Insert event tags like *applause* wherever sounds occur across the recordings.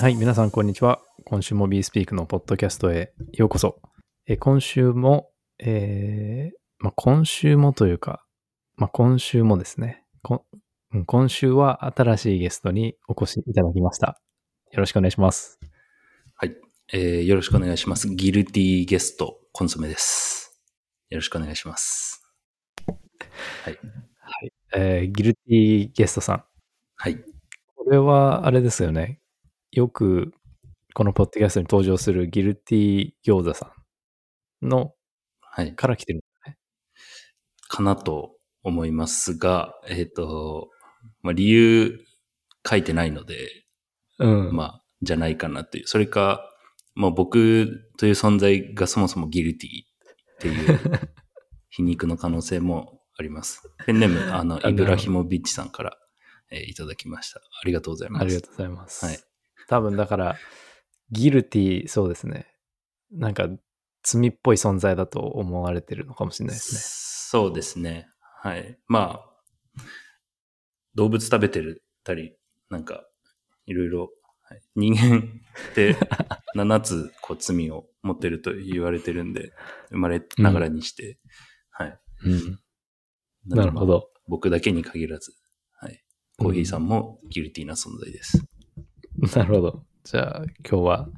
はい、皆さん、こんにちは。今週も b スピークのポッドキャストへようこそ。え今週も、えーまあ、今週もというか、まあ、今週もですねこん、今週は新しいゲストにお越しいただきました。よろしくお願いします。はい、えーよろしくお願いします。ギルティゲスト、コンソメです。よろしくお願いします。はい。はい。えーギルティゲストさん。はい。これは、あれですよね。よく、このポッドキャストに登場するギルティ餃子さんの、はい。から来てるんですね。かなと思いますが、えっ、と、まあ、理由書いてないので、うん。まあ、じゃないかなという。それか、まあ、僕という存在がそもそもギルティっていう *laughs* 皮肉の可能性もあります。ペンネーム、あの、あイブラヒモビッチさんから、えーいただきました。ありがとうございます。ありがとうございます。はい。多分だから、ギルティ、そうですね。なんか、罪っぽい存在だと思われてるのかもしれないですね。そうですね。はい。まあ、動物食べてるたり、なんか、いろいろ、はい人間って *laughs* 7つこう罪を持ってると言われてるんで、生まれながらにして、はい。うん。でなるほど。僕だけに限らず、はい。コーヒーさんもギルティな存在です。*laughs* なるほど。じゃあ、今日は、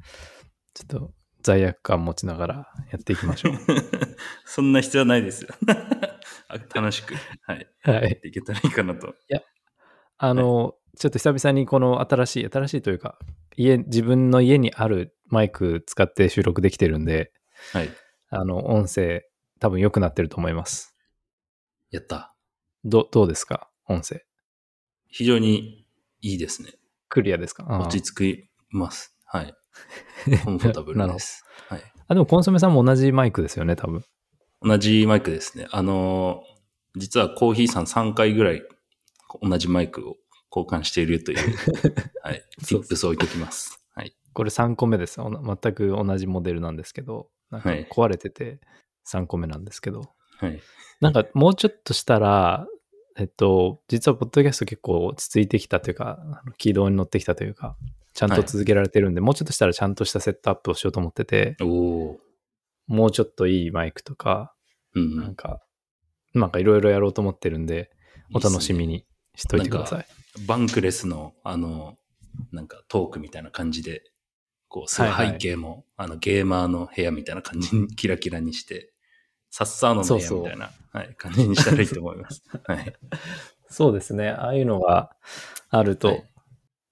ちょっと罪悪感持ちながらやっていきましょう。*laughs* そんな必要はないですよ。あ *laughs* 楽しく、はい。はい。やっていけたらいいかなと。あの、ちょっと久々にこの新しい、新しいというか、家、自分の家にあるマイク使って収録できてるんで、はい。あの、音声多分良くなってると思います。やった。ど、どうですか？音声。非常にいいですね。クリアですか？落ち着きます。はい。*laughs* コンフォータブルです。はい。あ、でもコンソメさんも同じマイクですよね、多分。同じマイクですね。あのー実はコーヒーさん3回ぐらい同じマイクを交換しているという、*laughs* はい。そう tips を置いておきます。はい。これ3個目です。全く同じモデルなんですけど、なんかはい壊れてて3個目なんですけど、はい。なんかもうちょっとしたら、えっと、実はポッドキャスト結構落ち着いてきたというか、軌道に乗ってきたというか、ちゃんと続けられてるんで、もうちょっとしたらちゃんとしたセットアップをしようと思ってて。もうちょっといいマイクとか、うん。なんか、なんかいろいろやろうと思ってるんで、お楽しみにしといてください。バンクレスの、あの、なんかトークみたいな感じで、こう、すごいはいはい背景も、あの、ゲーマーの部屋みたいな感じにキラキラにして、サッサーノの部屋みたいなはい、感じにしたらいいと思います。*laughs* はい。そうですね。ああいうのがあるはとい、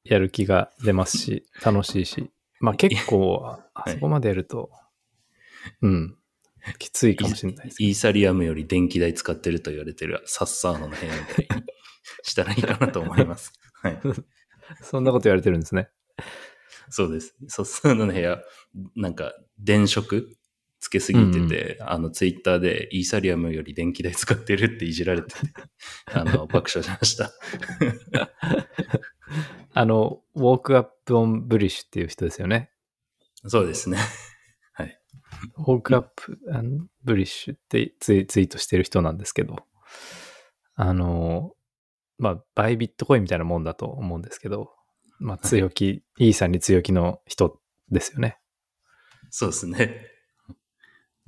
やる気が出ますし、楽しいし。まあ結構、*laughs* あそこまでやると、うん、きついかもしれないですけイーサリアムより電気代使ってると言われてるサッサーノの部屋みたいにしたらいいかなと思います。*laughs* はい。ど。そんなこと言われてるんですね。そうです。サッサーノの部屋、なんか電飾つけすぎてて、あのツイッターでイーサリアムより電気代使ってるっていじられてて、*laughs* あの、爆笑しました。*laughs* あの、ウォークアップオンブリッシュっていう人ですよね。そうですね。はい。ウォークアップブリッシュってツイツイートしてる人なんですけど、あの、まあ、バイビットコインみたいなもんだと思うんですけど、まあ、強気、イーサに強気の人ですよね。そうですね。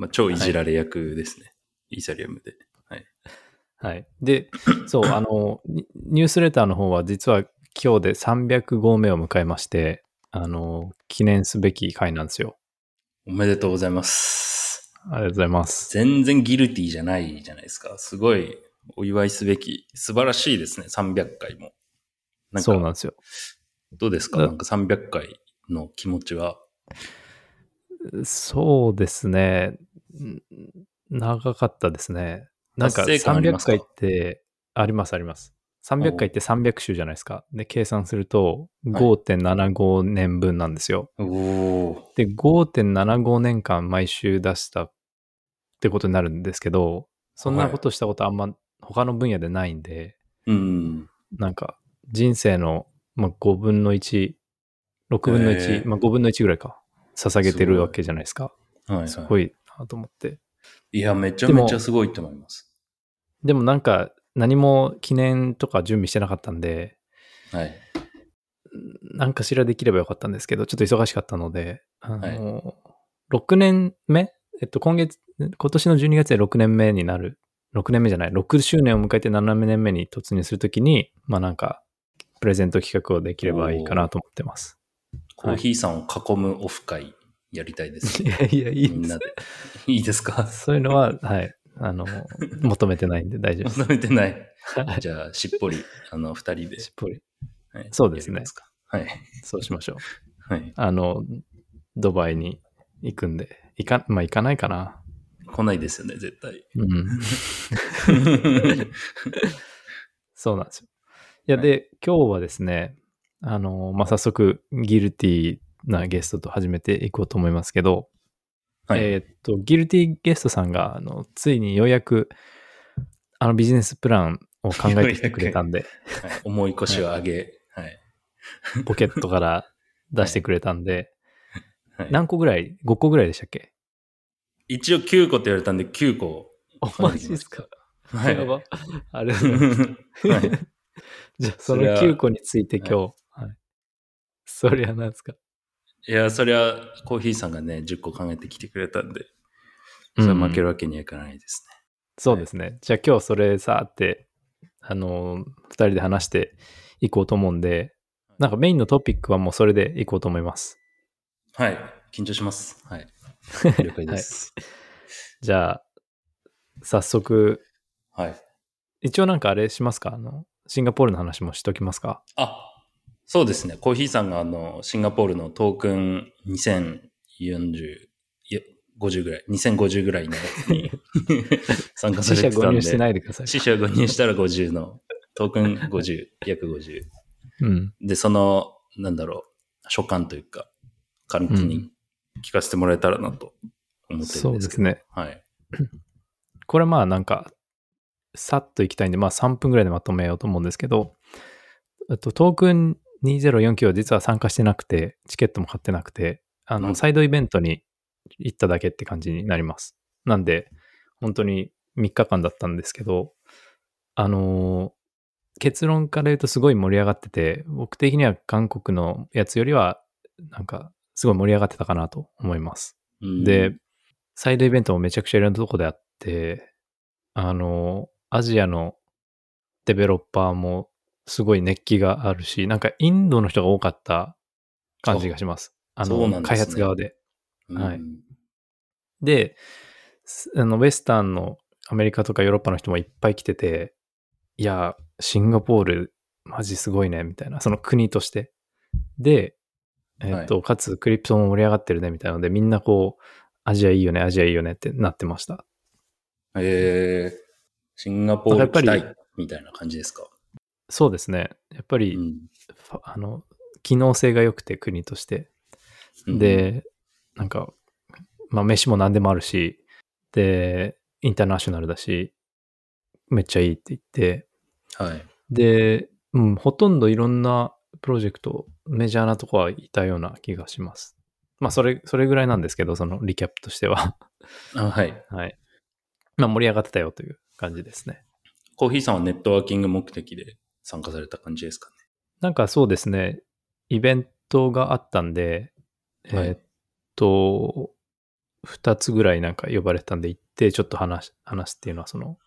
まあ、超いじられ役ですね。イーサリアムで。はい。はい。で、*coughs* そう、あの、ニニュースレターの方は実は今日で300号目を迎えまして、あの、記念すべき回なんですよ。おめでとうございます。ありがとうございます。全然ギルティじゃないじゃないですか。すごいお祝いすべき。素晴らしいですね。300回も。そうなんですよ。どうですか？だなんか300回の気持ちは？そうですね。ん長かったですね。なんか達成感ありま300すか？回って、ありますあります。300回って300週じゃないですか。で、計算するとはい5.75年分なんですよ。おお。で、5.75年間毎週出したってことになるんですけど、そんなことしたことあんま他の分野でないんで、うん。なんか人生の、まあ、5分の1、6分の1、へーまあ、5分の1ぐらいか、捧げてるわけじゃないですか。はい、はい。すごいなと思って。いや、めちゃめちゃすごいと思います。でもなんか何も記念とか準備してなかったんで、はい。なんかしらできればよかったんですけど、ちょっと忙しかったので、あの、6年目？えっと、今月、今年の12月で6年目になる、6年目じゃない、6周年を迎えて7年目に突入するときに、まあなんか、プレゼント企画をできればいいかなと思ってます。コーヒーさんを囲むオフ会やりたいです *laughs* い。やいや、いいみんなです。で。いいですか？そういうのは、はい、あの、*laughs* 求めてないんで大丈夫です。求めてない。じゃあ、しっぽり、あの、二人で。しっぽり。はいそうですねはい。そうしましょう。はい。あの、ドバイに行くんで、行か、まあ行かないかな。来ないですよね、絶対。うん。*laughs* そうなんですよ。いや、はいで、今日はですね、あの、まあ、早速、ギルティなゲストと始めていこうと思いますけど、はい。えーっと、ギルティゲストさんが、あの、ついにようやく、あのビジネスプランを考えてきてくれたんで、*laughs* はい重い腰を上げ、はい。ポケットから出してくれたんで、はい何個ぐらい ?5 個ぐらいでしたっけ？一応9個って言われたんで9個。お、マジですか？はい。やば。ありがとうございます。は *laughs* いじゃあ、そのそれは9個について今日、はい。それは何ですか？いや、そりゃ、コーヒーさんがね、10個考えてきてくれたんで、それは負けるわけにはいかないですそうですね。じゃあ今日それさーって、あのー、二人で話していこうと思うんで、なんかメインのトピックはもうそれでいこうと思います。ね。はい。緊張します。はい。*laughs* 了解です。じゃあ、早速、はい。一応なんかあれしますか？あの、シンガポールの話もしときますか？あ、そうですね。コーヒーさんがあの、シンガポールのトークン2040、いや、50ぐらい、2050ぐらいのやつに *laughs* 参加さ死れてたんで。者誤入してないでください。死者誤入したら50の、トークン *laughs* 50、約50。うん。で、その、なんだろう、所感というか、簡単に聞かせてもらえたらなと思ってるそんでけど。うですすね。はい。*clears throat* これまあなんか、さっといきたいんで、まあ3分ぐらいでまとめようと思うんですけど、と、トークン2049は実は参加してなくて、チケットも買ってなくて、あの、うんサイドイベントに行っただけって感じになります。なんで、本当に3日間だったんですけど、あのー結論から言うとすごい盛り上がってて、僕的には韓国のやつよりは、なんか、すごい盛り上がってたかなと思います。うんで、サイドイベントもめちゃくちゃいろんなとこであって、あの、アジアのデベロッパーもすごい熱気があるし、なんかインドの人が多かった感じがします。あの、ね開発側で。はいうんで、すあの、ウェスタンのアメリカとかヨーロッパの人もいっぱい来てて、いや、シンガポール、マジすごいね、みたいな、その国として。で、えっと、かつクリプトも盛り上がってるね、みたいなので、みんなこう、アジアいいよね、アジアいいよねってなってました。えー、シンガポールやっぱり来たいみたいな感じですか？そうですね。やっぱり、うんあの、機能性が良くて、国として。で、なんか、まあ、飯も何でもあるし、で、インターナショナルだし、めっちゃいいって言って、はい。で、うん、ほとんどいろんなプロジェクト、メジャーなとこはいたような気がします。まあ、それ、それぐらいなんですけど、そのリキャップとしては。あはい。*laughs* はい。まあ、盛り上がってたよという感じですね。コーヒーさんはネットワーキング目的で？参加された感じですかね。なんかそうですね、イベントがあったんで、はいえーっと、二つぐらいなんか呼ばれたんで行って、ちょっと話し、話すっていうのは、その、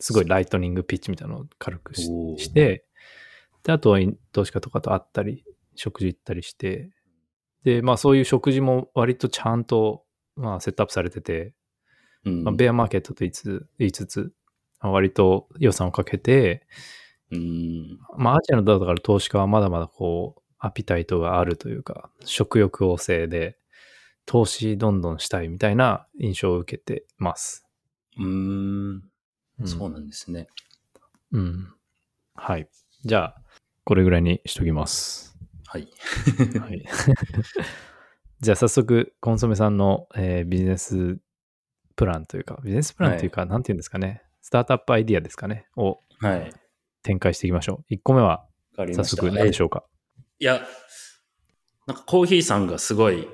すごいライトニングピッチみたいなのを軽くして、で、あとは投資家とかと会ったり、食事行ったりして、で、まあそういう食事も割とちゃんと、まあセットアップされてて、うん。まあ、ベアマーケットと言いつつ、割と予算をかけて、うん。まあ、アジアのだから投資家はまだまだこう、アピタイトがあるというか、食欲旺盛で、投資どんどんしたいみたいな印象を受けてます。うーん。うんそうなんですね。うん。はい。じゃあ、これぐらいにしときます。はい。はい。*laughs* じゃあ早速、コンソメさんの、えービジネスプランというか、ビジネスプランというか、なんていうんですかね、スタートアップアイディアですかね、をはい。展開していきましょう。1個目は、早。速何でしょうか？いや、なんかコーヒーさんがすごい、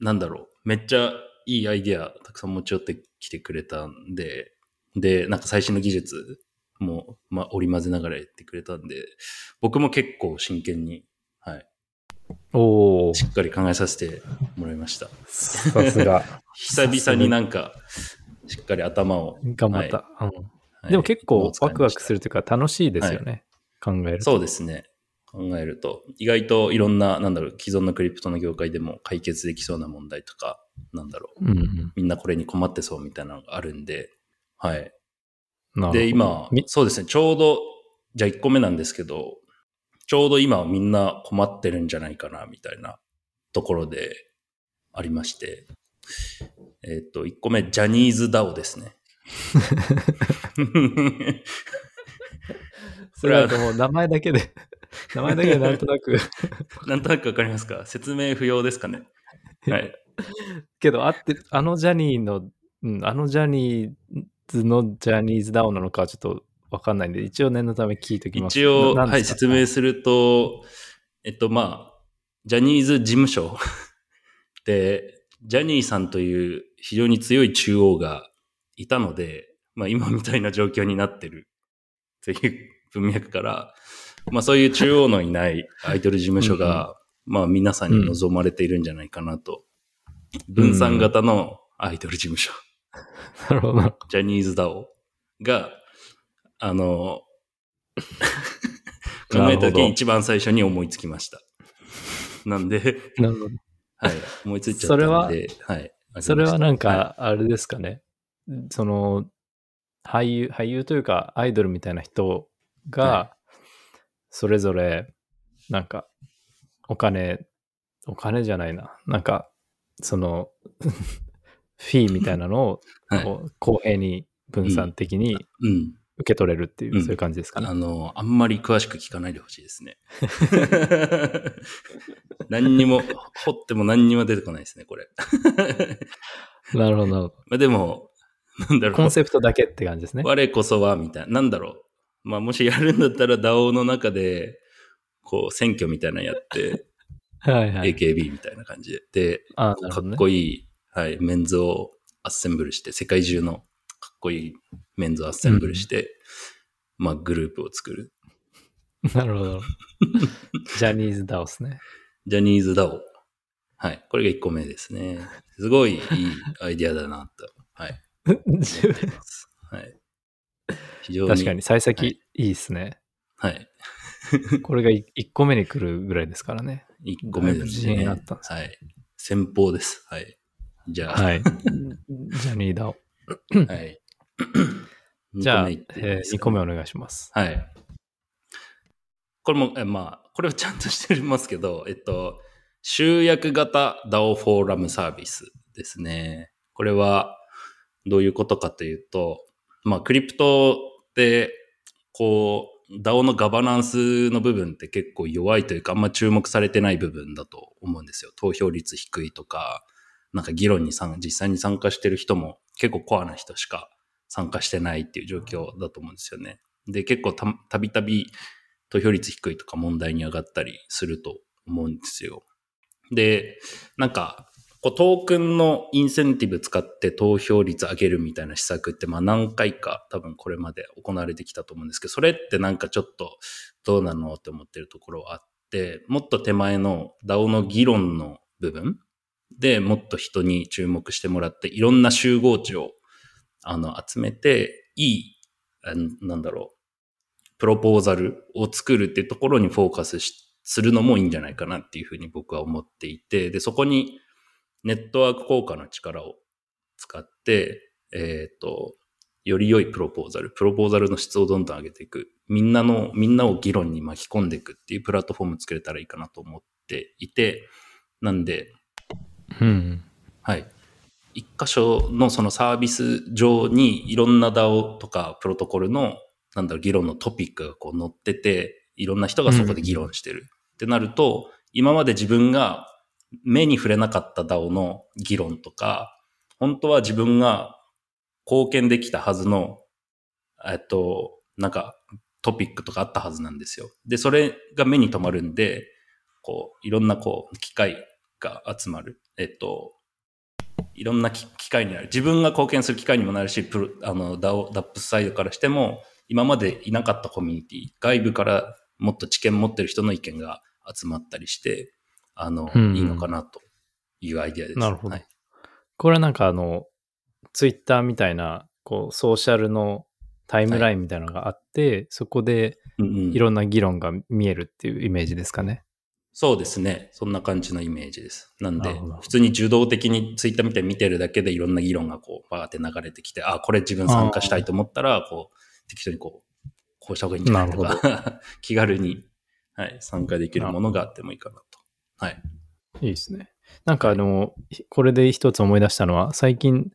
なんだろう、めっちゃいいアイディアたくさん持ち寄ってきてくれたんで、で、なんか最新の技術も、まあ、織り交ぜながらやってくれたんで、僕も結構真剣に、はい、おお。しっかり考えさせてもらいました。さすが。*laughs* 久々になんか、しっかり頭を。頑張った。うんはいでも結構ワクワクするというか楽しいですよね。考えると。そうですね。考えると、意外といろんな、なんだろう、既存のクリプトの業界でも解決できそうな問題とか、なんだろう、うんうん。みんなこれに困ってそうみたいなのがあるんで、はい。で、今み、そうですね、ちょうど、じゃあ1個目なんですけど、ちょうど今みんな困ってるんじゃないかな、みたいなところでありまして、えっ、と、1個目、ジャニーズ DAO ですね。*laughs* それはもう名前だけで、名前だけでなんとなく、*laughs* なんとなくわかりますか？説明不要ですかね？はい。けどあって、あのジャニーの、うん、あのジャニーズのジャニーズダウンなのかはちょっとわかんないんで、一応念のため聞いときます。一応、はい、説明すると、えっと、まあ、ジャニーズ事務所で、ジャニーさんという非常に強い中央がいたので、まあ今みたいな状況になってるという文脈から、まあそういう中央のいないアイドル事務所が、まあ皆さんに望まれているんじゃないかなと。分散型のアイドル事務所。なるほど。ジャニーズ DAO が、あの、*laughs* 考えた時に一番最初に思いつきました。なんで、なるほど。はい、思いついちゃったんで、はい。それはなんはか、あれですかね。その、俳優、俳優というか、アイドルみたいな人はが、それぞれ、なんか、お金、お金じゃないな。なんか、その、*laughs* フィーみたいなのを、*laughs* 公平に分散的にうん。受け取れるっていう、うんそういう感じですかね。あの、あんまり詳しく聞かないでほしいですね。*laughs* 何にも、掘っても何にも出てこないですね、これ。なるほど、なるほまあでも、なんだろど。コンう。セプトだけって感じですね。我こそは、みたいな。なんだろう。まあもしやるんだったら DAO の中で、こう、選挙みたいなのやって、*laughs* はいはい。AKB みたいな感じで。で、あねかっ。こいい、はい、メンズをアッセンブルして、世界中のかっこいいメンズをアッセンブルして、まあグループを作る。*laughs* なるほど。*laughs* ジャニーズダオスね。ジャニーズ DAO。はい。これが1個目ですね。すごいいいアイディアだなと。はい。はい。非常に。確かに、幸は先いいいですね。はい。*laughs* これが1個目に来るぐらいですからね。1個目ですね。あったんですはい。先方です。はい。じゃあ、はい。ジャニーダオ。はい。*laughs* じゃあ、えですか2個目お願いします。はい。これも、えまあ、これはちゃんとしてますけど、えっと、集約型 DAO フォーラムサービスですね。これはどういうことかというと、まあ、クリプトで、こう、DAO のガバナンスの部分って結構弱いというか、あんま注目されてない部分だと思うんですよ。投票率低いとか、なんか議論に実際に参加してる人も結構コアな人しか参加してないっていう状況だと思うんですよね。で、結構たたびたび投票率低いとか問題に上がったりすると思うんですよ。で、なんか、こうトークンのインセンティブ使って投票率上げるみたいな施策って、まあ何回か多分これまで行われてきたと思うんですけど、それってなんかちょっとどうなのって思ってるところはあって、もっと手前の DAO の議論の部分でもっと人に注目してもらって、いろんな集合値をあの集めて、いい、なんだろう、プロポーザルを作るっていうところにフォーカスするのもいいんじゃないかなっていうふうに僕は思っていて、で、そこにネットワーク効果の力を使って、えっ、と、より良いプロポーザル、プロポーザルの質をどんどん上げていく、みんなの、みんなを議論に巻き込んでいくっていうプラットフォーム作れたらいいかなと思っていて、なんで、うん。はい。一箇所のそのサービス上にいろんな DAO とかプロトコルの、なんだろう、議論のトピックがこう載ってて、いろんな人がそこで議論してる。ってなると、今まで自分が目に触れなかった DAO の議論とか、本当は自分が貢献できたはずの、えっと、なんかトピックとかあったはずなんですよ。で、それが目に留まるんで、こう、いろんなこう、機会が集まる。えっと、いろんな機会になる。自分が貢献する機会にもなるし、プロあの、 DAO、dApp サイドからしても、今までいなかったコミュニティ、外部からもっと知見持ってる人の意見が集まったりして、あの、うんいいのかなというアイディアです。なるほどはい。これはなんかあの、ツイッターみたいな、こう、ソーシャルのタイムラインみたいなのがあって、そこでうんうんいろんな議論が見えるっていうイメージですかね？そうですね。そんな感じのイメージです。なんで普通に受動的にツイッターみたいに見てるだけでいろんな議論がこう、バーって流れてきて、あ、これ自分参加したいと思ったら、こう、適当にこう、こうした方がいいんじゃないとなか、*laughs* 気軽に、はい、参加できるものがあってもいいかなと。はい。いいですね。なんかあの、これで一つ思い出したのは、最近、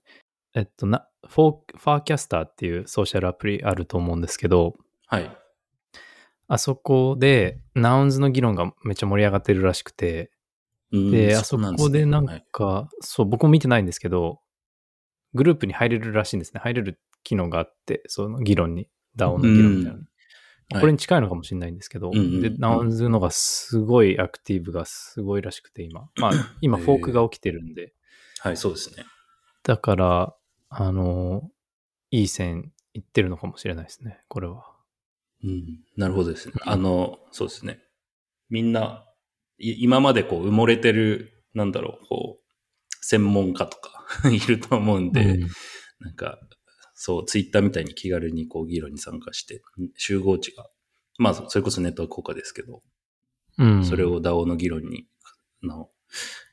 えっとな、フォー、 Farcaster っていうソーシャルアプリあると思うんですけど、はい。あそこで、 Nouns の議論がめっちゃ盛り上がってるらしくて、うんで、あそこでなんはいか、そう、僕も見てないんですけど、グループに入れるらしいんですね。入れる機能があって、その議論に、DAO の議論みたいなこれに近いのかもしれないんですけど、うんうんで、 Nouns のがすごいアクティブがすごいらしくて、今。*laughs* まあ、今、フォークが起きてるんで、はい、そうですね。だから、あの、いい線いってるのかもしれないですね、これは。うん、なるほどですね。あの、そうですね。みんな、い今までこう埋もれてる、なんだろう、こう、専門家とか *laughs* いると思うんで、うんなんか、そう、ツイッターみたいに気軽にこう議論に参加して、集合値が、まあ、それこそネットワーク効果ですけど、うんそれを DAO の議論に、あの、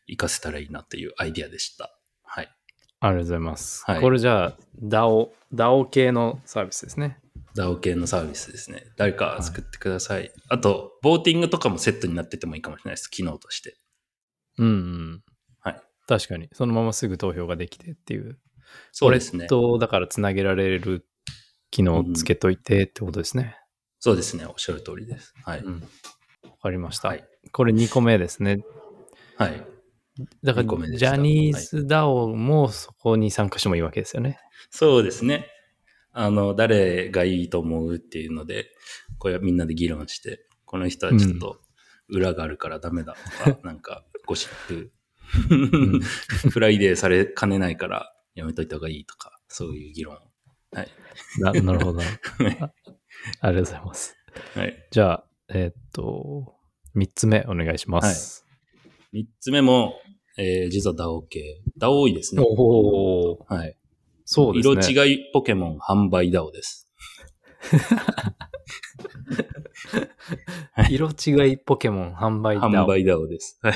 活かせたらいいなっていうアイディアでした。はい。ありがとうございます。はいこれじゃあ、DAO、DAO 系のサービスですね。DAO 系のサービスですね。誰か作ってください。あと、ボーティングとかもセットになっててもいいかもしれないです。機能として。うんうん。はい。確かに。そのまますぐ投票ができてっていう。そうですね。と、だからつなげられる機能をつけといてってことですね。そうですね。おっしゃる通りです。はい。うん。わかりました。はい。これ2個目ですね。はい。だから、ジャニーズ DAO もそこに参加してもいいわけですよね。そうですね。あの、誰がいいと思うっていうので、これはみんなで議論して、この人はちょっと裏があるからダメだとか、なんかゴシップ、*laughs* フライデーされかねないからやめといた方がいいとか、そういう議論を。はい。な *laughs* なるほど。あありがとうございます。はい。じゃあ、えーっと、3つ目お願いします。三つ目も、えー、実は DAO 系。DAO 多いですね。おお、はい。そうですね。色違いポケモン販売 DAO です。*laughs* 色違いポケモン販売 DAO 販売 DAO です。はい。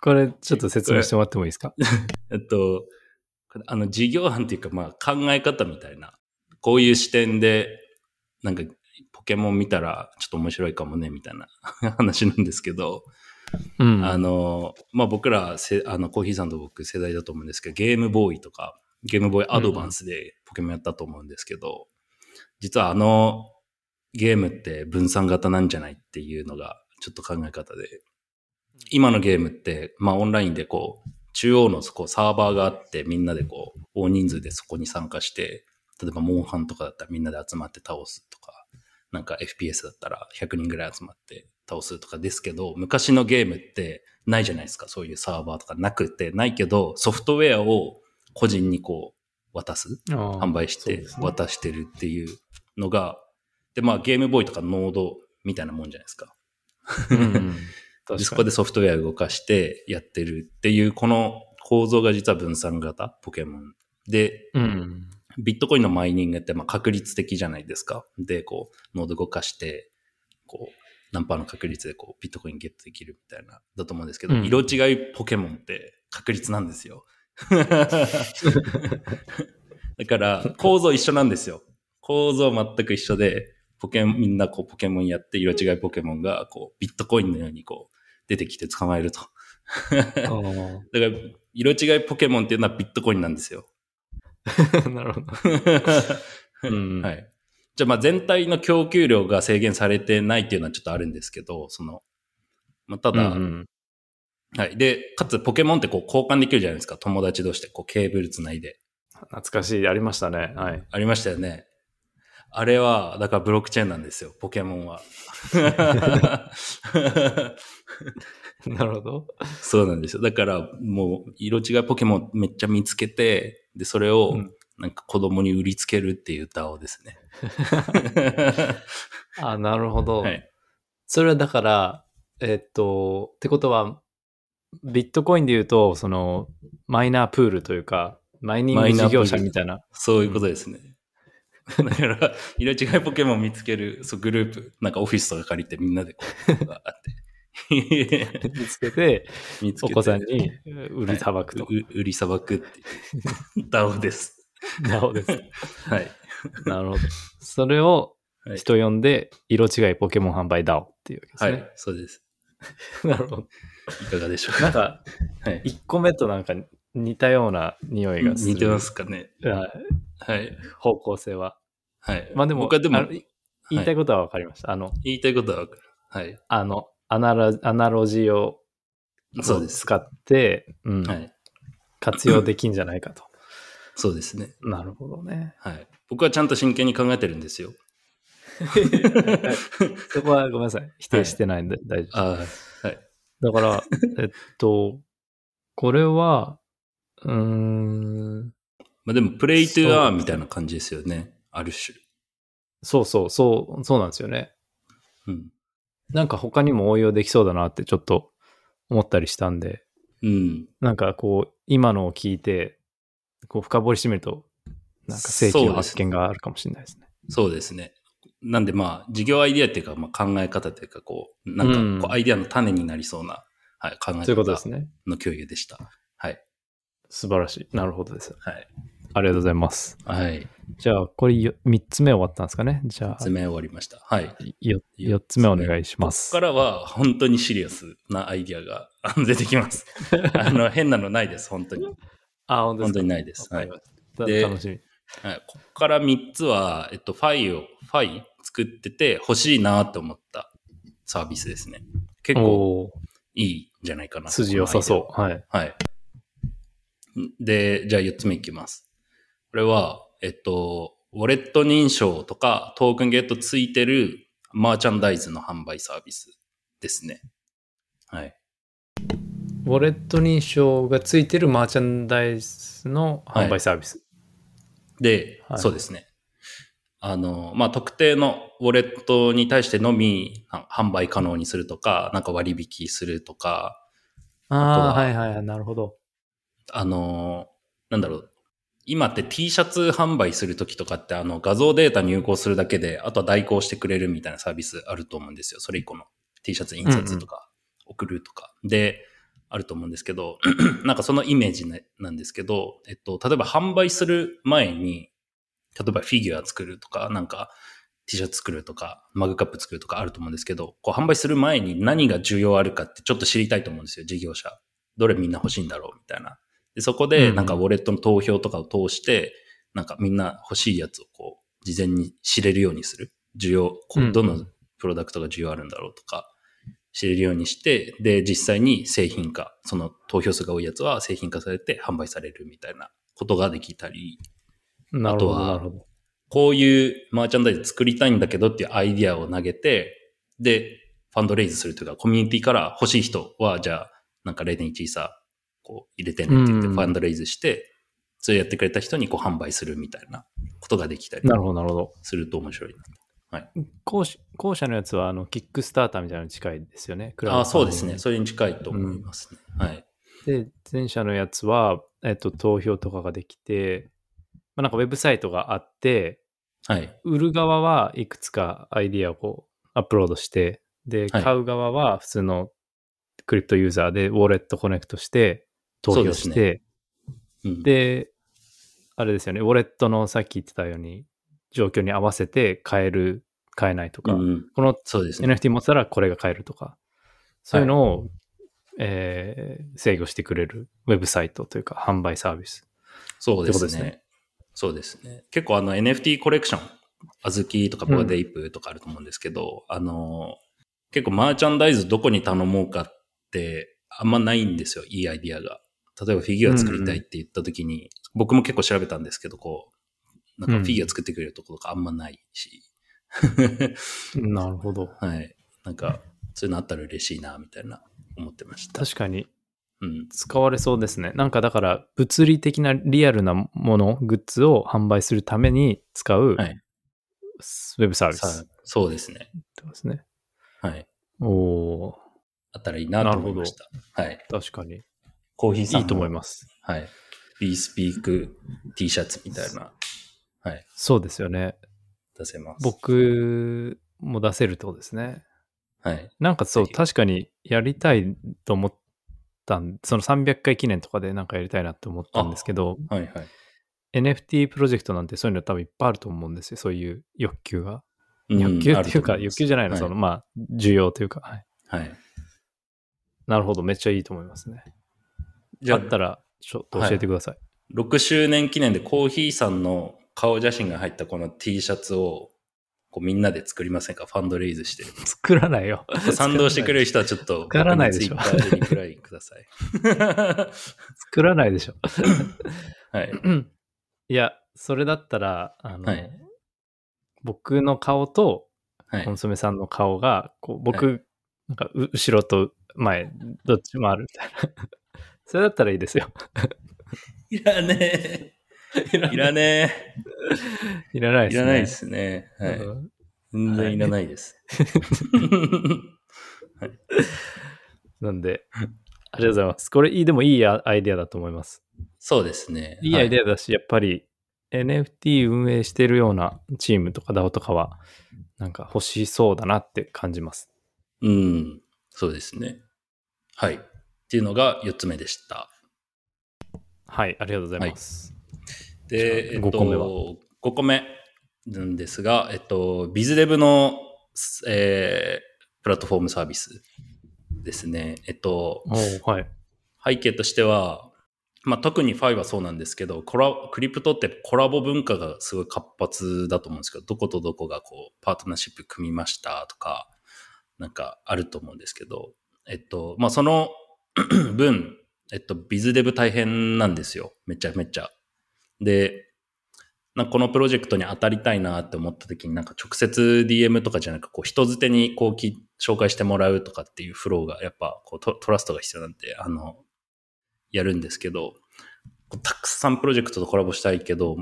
これちょっと説明してもらってもいいですか？*laughs* えっと、あの、事業案っていうか、まあ、考え方みたいな、こういう視点で、なんか、ポケモン見たら、ちょっと面白いかもね、みたいな *laughs* 話なんですけど、うん。あの、まあ、僕らせ、あの、コーヒーさんと僕世代だと思うんですけど、ゲームボーイとか、ゲームボーイアドバンスでポケモンやったと思うんですけど、実はあのゲームって分散型なんじゃないっていうのが、ちょっと考え方で、今のゲームって、まあ、オンラインでこう、中央のこうサーバーがあって、みんなでこう、大人数でそこに参加して、例えば、モンハンとかだったらみんなで集まって倒すとか、なんか FPS だったら100人ぐらい集まって倒すとかですけど、昔のゲームってないじゃないですか。そういうサーバーとかなくて、ないけど、ソフトウェアを個人にこう、渡す販販売して渡してるっていうのが、で、まあゲームボーイとかノードみたいなもんじゃないですか。うんうん *laughs* でそこでソフトウェア動かしてやってるっていう、この構造が実は分散型ポケモン。で、うん。ビットコインのマイニングってまあ確率的じゃないですか。で、こう、ノード動かして、こう、何パーの確率でこう、ビットコインゲットできるみたいな、だと思うんですけど、うん色違いポケモンって確率なんですよ。*laughs* だから、構造一緒なんですよ。構造全く一緒で、ポケみんなこうポケモンやって、色違いポケモンがこう、ビットコインのようにこう、出てきて捕まえると。*laughs* だから、色違いポケモンっていうのはビットコインなんですよ。*laughs* なるほど。*laughs* うんはい。じゃあまあ全体の供給量が制限されてないっていうのはちょっとあるんですけど、その、まあ、ただ、うんはい。で、かつポケモンってこう交換できるじゃないですか。友達同士でこうケーブルつないで。懐かしい、ありましたね。はい。ありましたよね。あれは、だからブロックチェーンなんですよ。ポケモンは。なるほど。そうなんですよ。だからもう色違いポケモンめっちゃ見つけて、で、それをうんなんか子供に売りつけるっていう DAO ですね。*laughs* あ、なるほど。はい。それはだから、えっと、ってことは、ビットコインで言うと、その、マイナープールというか、マイニング事業者みたいな。そういうことですね。*laughs* だから、色違いポケモン見つける、そう、グループ、なんかオフィスとか借りてみんなでこう、あって。*laughs* 見つけて、見つけてお子さんに売りさばくと。う売りさばくって。*laughs* ダオです。なおです。はい。なるほど。それをはい人呼んで、色違いポケモン販売 DAO っていうわけですね。はい、そうです。なるほど。いかがでしょうか。なんか、はい。1個目となんか似たような匂いがする。似てますかね。はいはい。方向性は。はい。まあでも、僕はでも言いたいことは分かりました。あの、言いたいことはわかる。はい。あの、アナロアナロジーをそうです。使って、うんはい。活用できんじゃないかと。*laughs* そうですね。なるほどね。はい。僕はちゃんと真剣に考えてるんですよ。*laughs* そこはごめんなさい。否定してないんで大丈夫。ああ、はい。だから、*laughs* えっと、これは、うーん、まあでも、プレイトゥアーみたいな感じですよね。ある種。そうそう、そう、そうなんですよね。うん。なんか他にも応用できそうだなってちょっと思ったりしたんで、うん。なんかこう、今のを聞いて、こう深掘りしてみると、なんか正規の発見があるかもしれないですね。そうですね。なんでまあ、事業アイディアっていうか、まあ考え方っていうか、こう、なんうんかこう、アイディアの種になりそうな、はい、考えそういうことで方すね。の共有でした。はい。素晴らしい。なるほどです。はい。ありがとうございます。はい。じゃあ、これよ3つ目終わったんですかね？じゃあ、説明終わりました。はい。4, 4つ目お願いします。ここからは本当にシリアスなアイディアが *laughs* 出てきます。*laughs* あの、変なのないです、本当に。あ、本当本当にないです。はい。楽しみ。はい、ここから3つは、えっと、 Phi を、 Phi 作ってて欲しいなと思ったサービスですね。結構いいんじゃないかな。筋良さそう。はい。う。はい。で、じゃあ4つ目いきます。これは、えっと、ウォレット認証とか token gate ついてる merchandise の販売サービスですね。はい。ウォレット認証がついてるマーチャンダイズの販売サービス。で、はいそうですね。あの、まあ、特定のウォレットに対してのみあ販売可能にするとか、なんか割引するとか、ああ、はいはい。なるほど。あの、なんだろう。今って T シャツ販売するときとかってあの画像データ入稿するだけで、あとは代行してくれるみたいなサービスあると思うんですよ。それ以降の T シャツ印刷とか送るとか。で、あると思うんですけど、*clears throat* なんかそのイメージなんですけど、えっと、例えば販売する前に、例えばフィギュア作るとか、なんか T シャツ作るとか、マグカップ作るとかあると思うんですけど、こう販売する前に何が需要あるかってちょっと知りたいと思うんですよ、事業者。どれみんな欲しいんだろうみたいな。で、そこでなんかウォレットの投票とかを通して、なんかみんな欲しいやつをこう、事前に知れるようにする。需要、どのプロダクトが需要あるんだろうとか、知れるようにして、で、実際に製品化、その投票数が多いやつは製品化されて販売されるみたいなことができたり、あとは。こういうマーチャンダイズ作りたいんだけどっていうアイディアを投げて、で、ファンドレイズするというか、コミュニティから欲しい人は、じゃあ、なんか0.1さ、こう入れてねって言ってうんファンドレイズして、それやってくれた人にこう販売するみたいなことができたりなるほど、なるほど。すると面白いな。後者後者のやつは、あの、キックスターターみたいなのに近いですよね。クラウあそうですね。それに近いと思いますね。はい。で、前者のやつは、えっと、投票とかができて、まあ、なんかウェブサイトがあって、はい。売る側はいくつかアイディアをこうアップロードして、で、はい買う側は普通のクリプトユーザーでウォレットコネクトして投票しそうて、うん、であれですよね、ウォレットのさっき言ってたように、状況に合わせて買える、買えないとか、うん、このそうですね。NFT 持ってたらこれが買えるとか、そういうのを、えー制御してくれるウェブサイトというか販売サービス。そうですね。すねそうですね。結構あの NFT コレクション、あずきとかボガデイプとかあると思うんですけど、あの、結構マーチャンダイズどこに頼もうかってあんまないんですよ、いいアイディアが。例えばフィギュア作りたいって言った時に、僕も結構調べたんですけど、こう、なんかフィギュア作ってくれるところとかあんまないし。*laughs* なるほど。*laughs* はい。なんか、そういうのあったら嬉しいな、みたいな思ってました。確かにうん。使われそうですね。なんかだから物理的なリアルなもの、グッズを販売するために使うウはいェブサービスさあそうですね。ですね。はい。おーあったらいいなと思いました。はい。確かに。コーヒーさんいいと思いす。ます。はい。B スピーク T シャツみたいな、はい。そうですよね。出せます。僕も出せるってことですね。はい。なんかそう、確かにやりたいと思ったん、その300回記念とかでなんかやりたいなって思ったんですけど、はいはい。NFT プロジェクトなんてそういうの多分いっぱいあると思うんですよ。そういう欲求が。うん欲求っていうか、欲求じゃないの、はいその、まあ、需要というか、はい。はい。なるほど、めっちゃいいと思いますね。じゃああったら、ちょっと教えてください。6周年記念でコーヒーさんの顔写真が入ったこの T シャツをこうみんなで作りませんか？ファンドレイズして。作らないよ。賛同してくれる人はちょっと、作らないでしょリプライください。作らないでしょ。*laughs* *laughs* はい。*clears throat* いや、それだったら、あの、はい僕の顔と、はいコン。ソメさんの顔が、こう、僕、はなんか、う後ろと前、どっちもあるみたいな。それだったらいいですよ。いらねえ。いらねえ。いらないですね。いらないですね。はい。うん全然いらないです。なんで、ありがとうございます。これいい、でもいいアアイデアだと思います。そうですね。いいアイデア。アだし、やっぱり NFT 運営してるようなチームとか DAO とかは、なんか欲しそうだなって感じます。うん。そうですね。はい。っていうのが4つ目でした。はい、ありがとうございます。で、じゃあ5個目は？5個目なんですが、えっと、ビズデブの、えープラットフォームサービスですね。えっと、はい。背景としては、まあ、特にファイはそうなんですけど、コラ、クリプトってコラボ文化がすごい活発だと思うんですけど、どことどこがこう、パートナーシップ組みましたとか、なんかあると思うんですけど、えっと、まあ、その *clears throat* 分、えっと、ビズデブ大変なんですよ。めちゃめちゃ。で、このプロジェクトに当たりたいなって思った時になんか直接 DM とかじゃなくこう人づてにこうき紹介してもらうとかっていうフローがやっぱこうトラストが必要なんで、あの、やるんですけど、たくさんプロジェクトとコラボしたいけど、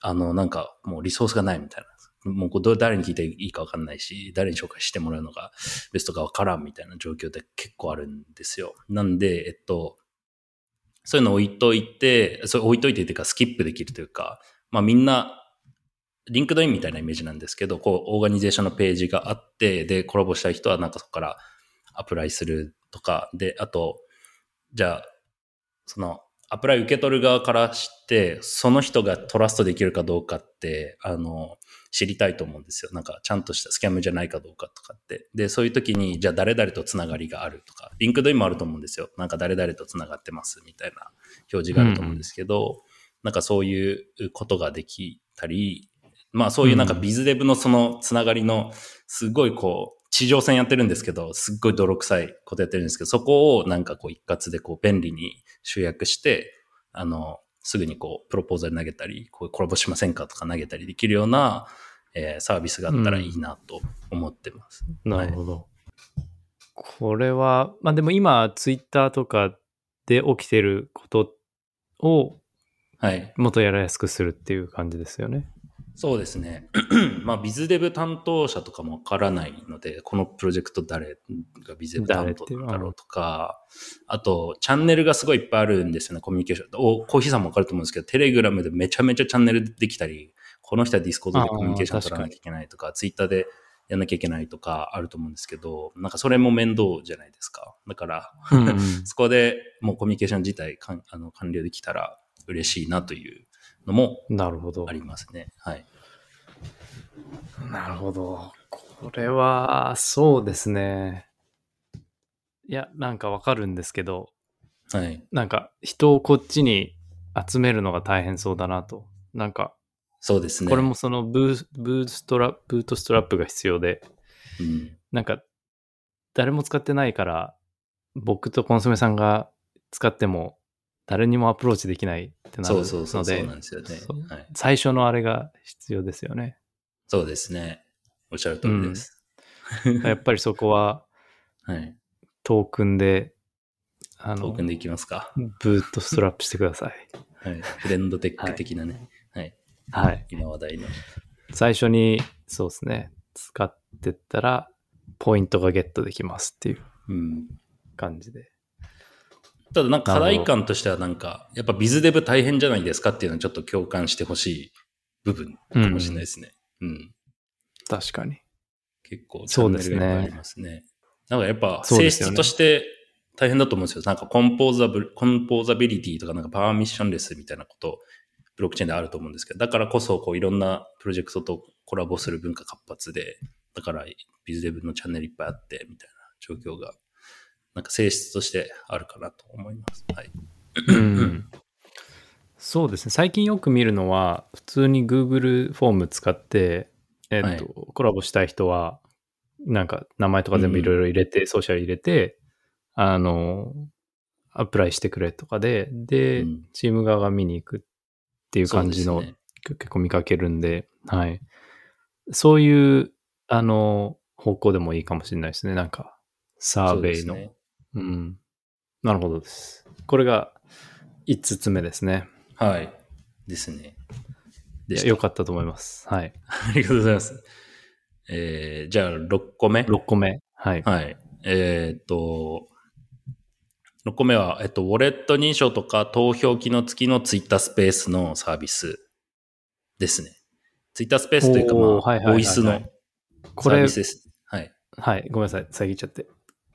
あの、なんかもうリソースがないみたいな。もうこう誰に聞いていいかわかんないし、誰に紹介してもらうのがベストかわからんみたいな状況って結構あるんですよ。なんで、えっと、そういうの置いといて、それ置いといてっていうかスキップできるというか、まあみんな、 LinkedIn みたいなイメージなんですけど、こう、 organization のページがあって、で、コラボしたい人はなんかそこからapply するとか、で、あと、じゃあ、その、 apply 受け取る側から知って、その人が trust できるかどうかって、あの、知りたいと思うんですよ。なんか、ちゃんとした scam じゃないかどうかとかって。で、そういう時に、じゃあ誰々とつながりがあるとか、 LinkedIn もあると思うんですよ。なんか誰々とつながってますみたいな表示があると思うんですけど、なんかそういうことができたり、まあそういうなんか biz dev のそのつながりの、すごいこう、地上戦やってるんですけど、すっごい泥臭いことやってるんですけど、そこをなんかこう一括でこう便利に集約して、あの、すぐにこう、プロポーザル投げたり、こうコラボしませんかとか投げたりできるような、えーサービスがあったらいいなと思ってます。なるほど。これは、まあでも今、ツイッターとかで起きてることをはい。もっとやりやすくするっていう感じですよね。そうですね。まあ、 biz dev 担当者とかもわからないので、このプロジェクト誰が biz dev 担当だろうとか、あと、チャンネルがすごいいっぱいあるんですよね、コミュニケーション。おコーヒーさんもわかると思うんですけど、 Telegram でめちゃめちゃチャンネルできたり、この人は Discord でコミュニケーション取らなきゃいけないとか、ツイッターでやんなきゃいけないとかあると思うんですけど、なんかそれも面倒じゃないですか。だから、うんうん *laughs* そこでもうコミュニケーション自体かんあの完了できたら嬉しいなというのもあ。りますね。はい。*laughs* なるほど。これは、そうですね。いや、なんかわかるんですけど、はい。なんか人をこっちに集めるのが大変そうだなと。なんか、そうですね。これもそのブーブーストラブートストラップが必要で、うん、なんか、誰も使ってないから、僕とコンソメさんが使っても、誰にもアプローチできないってなるそうのそうそうそうでなん、ですよね。最初のあれが必要ですよね。そうですね。おっしゃる通りです。*laughs* やっぱりそこは、はい。トークンで、あのトークン、でいきますか。ブートストラップしてください。はい。フレンドテック的なね。はい。はい。今話題の。最初に、そうですね、使ってったら、ポイントがゲットできますっていう。うん。感じで。ただなんか課題感としてはなんか、やっぱビズデブ大変じゃないですかっていうのはちょっと共感してほしい部分かもしれないですね。うん。確かに。結構チャそうですねンネルがありますね。なんかやっぱ性質として大変だと思うんですよ。なんかコンポーザブル、コンポーザビリティとかなんかパワーミッションレスみたいなこと、ブロックチェーンであると思うんですけど、だからこそこういろんなプロジェクトとコラボする文化活発で、だからビズデブのチャンネルいっぱいあってみたいな状況が、なんか性質としてあるかなと思います。はい。うん *laughs* そうですね。最近よく見るのは、普通に Google フォーム使って、えっ、と、はいコラボしたい人は、なんか名前とか全部いろいろ入れて、ソーシャル入れて、あの、アプライしてくれとかで、で、うんチーム側が見に行くっていう感じの、ね結構見かけるんで、はい。そういう、あの、方向でもいいかもしれないですね。なんか、サーベイの。そうねうん。なるほどです。これが5つ目ですね。はい。ですね。でよかったと思います。はい。*laughs* ありがとうございます。えー、じゃあ6個目？6個目。はい。はい。えーっと、6個目は、えっと、ウォレット認証とか投票機能付きのツイッタースペースのサービスですね。ツイッタースペースというか、まあ、はいはいはいはいボイスのサービ、スです。はい。はい。ごめんなさい。遮っちゃって。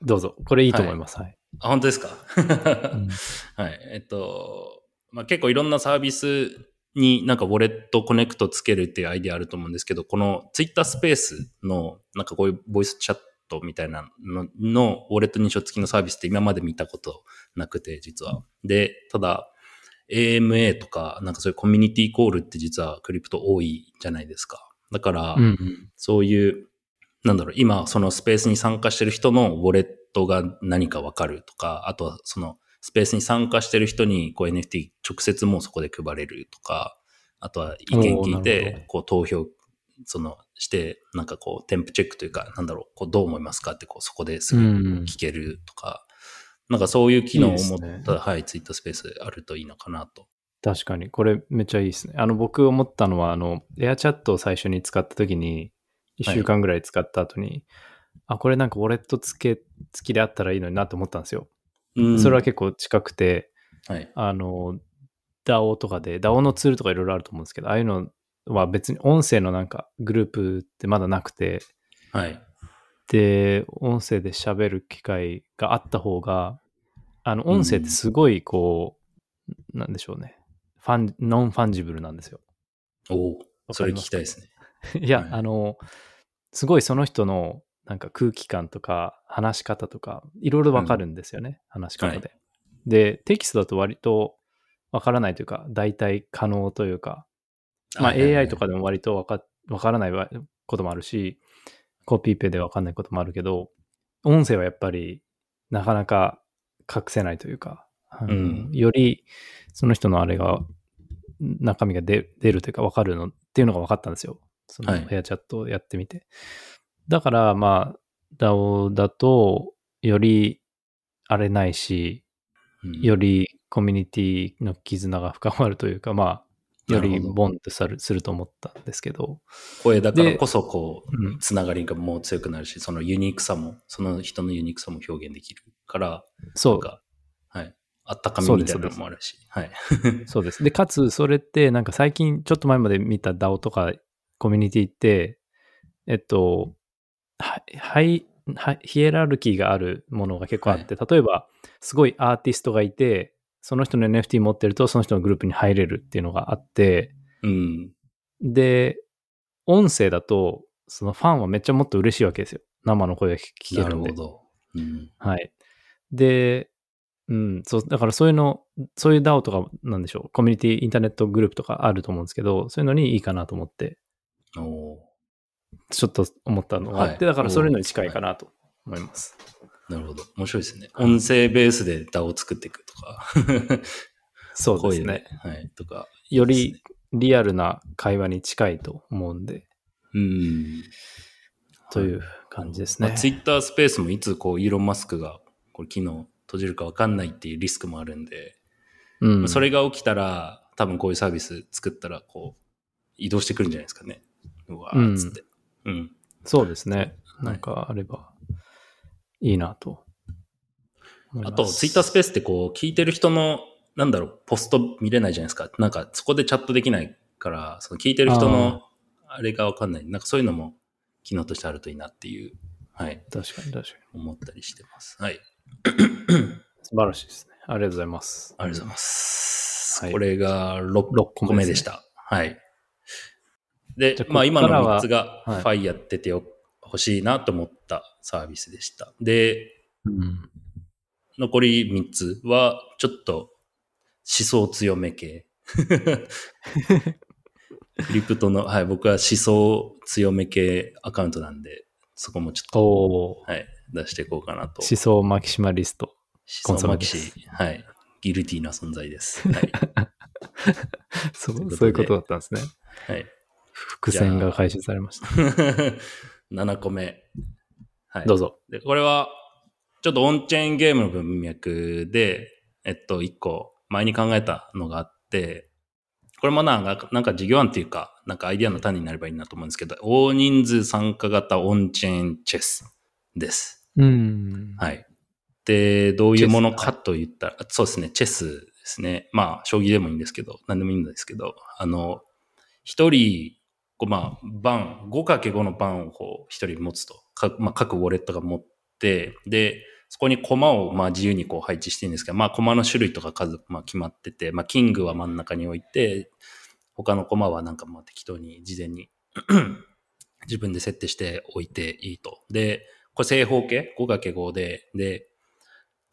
どうぞ。これいいと思います。はい。あ、本当ですか、うん *laughs* はい。えっと、まあ、結構いろんなサービスになんかウォレットコネクトつけるっていうアイディアあると思うんですけど、このツイッタースペースのなんかこういうボイスチャットみたいなののウォレット認証付きのサービスって今まで見たことなくて、実は。で、ただ、AMA とか、なんかそういうコミュニティコールって実はクリプト多いじゃないですか。だから、うんうん。そういう、なんだろう、今そのスペースに参加してる人のウォレットが何かわかるとか、あとはそのスペースに参加してる人にこう NFT 直接もうそこで配れるとか、あとは意見聞いて、こう投票、そのして、なんかこうテンプチェックというか、なんだろう、こうどう思いますか？ってこうそこですぐうん聞けるとか、なんかそういう機能を持っいいですねた、はい、ツイッタースペースあるといいのかなと。確かに。これめっちゃいいですね。あの、僕思ったのは、あの、エアチャットを最初に使った時に、1週間ぐらい使った後に、あ、これなんかウォレット付け、付きであったらいいのになと思ったんですよ。うんそれは結構近くて、はい。あの、DAO とかで、DAO のツールとかいろいろあると思うんですけど、ああいうのは別に音声のなんかグループってまだなくて、はい。で、音声で喋る機会があった方が、あの、音声ってすごいこう、なんでしょうね。ファン、 non-fungible なんですよ。おおそれ聞きたいですね。*laughs* いや、はいあの、すごいその人のなんか空気感とか話し方とか、いろいろわかるんですよね、話し方で。はで、テキストだと割とわからないというか、代替可能というか、まあはいはいはい AI とかでも割とわかわからないわこともあるし、コピーペでわかんないこともあるけど、音声はやっぱりなかなか隠せないというか、うんよりその人のあれが、中身が出出るというか分かるのっていうのが分かったんですよ。そのはいヘアチャットをやってみて。だからまあ、DAO だとよりあれないし、うん。よりコミュニティの絆が深まるというか、まあ、よりボンとするすると思ったんですけど、声だからこそこう、うん。つながりがもう強くなるし、そのユニークさも、その人のユニークさも表現できるから、そう、か、はい。あったかみみたいなのもあるし、はい。*laughs* そうです。で、かつ、それって、なんか最近、ちょっと前まで見た DAO とかコミュニティって、えっと、はハイ、ハヒエラルキーがあるものが結構あって、例えば、すごいアーティストがいて、その人の NFT 持ってると、その人のグループに入れるっていうのがあって、うん。で、音声だと、そのファンはめっちゃもっと嬉しいわけですよ。生の声が聞聞けるんでなるほ。ど。うん。はい。で、うん、そう、だからそういうの、そういう DAO とか、なんでしょう、コミュニティ、インターネットグループとかあると思うんですけど、そういうのにいいかなと思って、おちょっと思ったのがあって、はいだからそういうのに近いかなと思います。ーなるほど。面白いですね。音声ベースで DAO を作っていくとか。*laughs* そうです声ね。はい。とか。よいいですりリアルな会話に近いと思うんで、うん。という感じですね。まあ、ツイッタースペースもいつこう、イーロン・マスクが、これ機能閉じるかわかんないっていうリスクもあるんで、うん、それが起きたら、多分こういうサービス作ったら、こう、移動してくるんじゃないですかね。うわーっつって。うん。そうですね。いなんかあればいいなと。あと、ツイッタースペースってこう、聞いてる人の、なんだろう、ポスト見れないじゃないですか。なんか、そこでチャットできないから、その聞いてる人の、あれがわかんない。なんかそういうのも、機能としてあるといいなっていう、はい、確かに確かに。思ったりしてます。はい。*coughs* 素晴らしいですね。ありがとうございます。ありがとうございます。はいこれが6六個個目でした。はい。でまあ今のこっからは3つがはいファイやっててよ欲しいなと思ったサービスでした。で、うん。残り3つはちょっと思想強め系。*laughs* クリプトの、はい、僕は思想強め系アカウントなんで、そこもちょっと、はい、出していこうかなと。思想マキシマリスト。思想マキシ、はい。ギルティーな存在です。はい。*laughs* そうということでそういうことだったんですね。はい。伏線が回収されました。*laughs* 7個目。はい。どうぞ。で、これは、ちょっとオンチェーンゲームの文脈で、えっと、一個前に考えたのがあって、これもな、なんかなんか事業案っていうか、なんかアイディアの種になればいいなと思うんですけど、大人数参加型オンチェーンチェスです。うん。はい。で、どういうものかと言ったら、そうですね、チェスですね。まあ、将棋でもいいんですけど、何でもいいんですけど、あの、一人、こうまあ、番、5×5 の番をこう、一人持つと。まあ、各ウォレットが持って、で、そこに駒をまあ自由にこう配置してるんですけど、まあ駒の種類とか数まあ決まってて、まあキングは真ん中に置いて、他の駒はなんかまあ適当に事前に *clears throat* 自分で設定しておいていいと。で、これ正方形 ?5×5 で、で、